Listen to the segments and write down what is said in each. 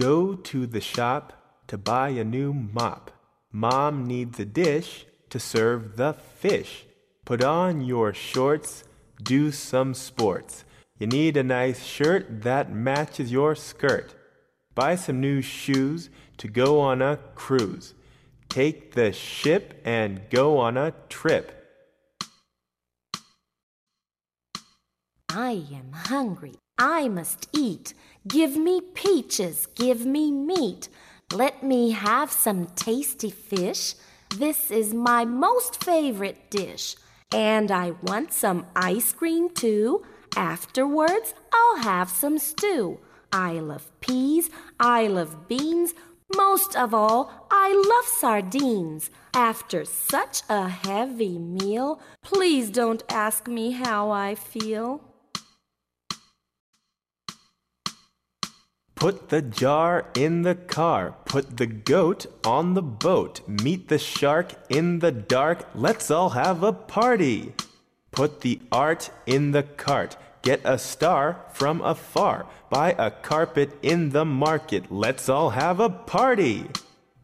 Go to the shop to buy a new mop. Mom needs a dish to serve the fish. Put on your shorts, do some sports. You need a nice shirt that matches your skirt. Buy some new shoes to go on a cruise. Take the ship and go on a trip. I am hungry. I must eat. Give me peaches, give me meat. Let me have some tasty fish. This is my most favorite dish. And I want some ice cream too. Afterwards, I'll have some stew. I love peas, I love beans. Most of all, I love sardines. After such a heavy meal, please don't ask me how I feel. Put the jar in the car. Put the goat on the boat. Meet the shark in the dark. Let's all have a party. Put the art in the cart. Get a star from afar. Buy a carpet in the market. Let's all have a party.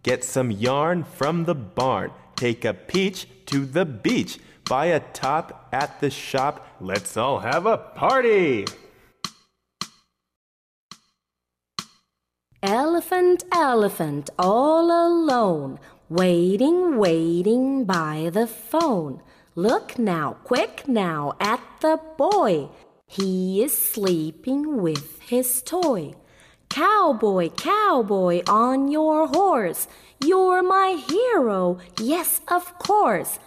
Get some yarn from the barn. Take a peach to the beach. Buy a top at the shop. Let's all have a party. Elephant, elephant, all alone, waiting, waiting by the phone. Look now, quick now, at the boy. He is sleeping with his toy. Cowboy, cowboy, on your horse. You're my hero, yes, of course.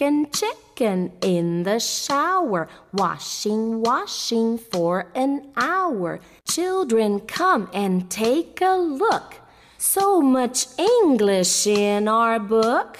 Chicken, chicken in the shower, washing, washing for an hour. Children, come and take a look. So much English in our book.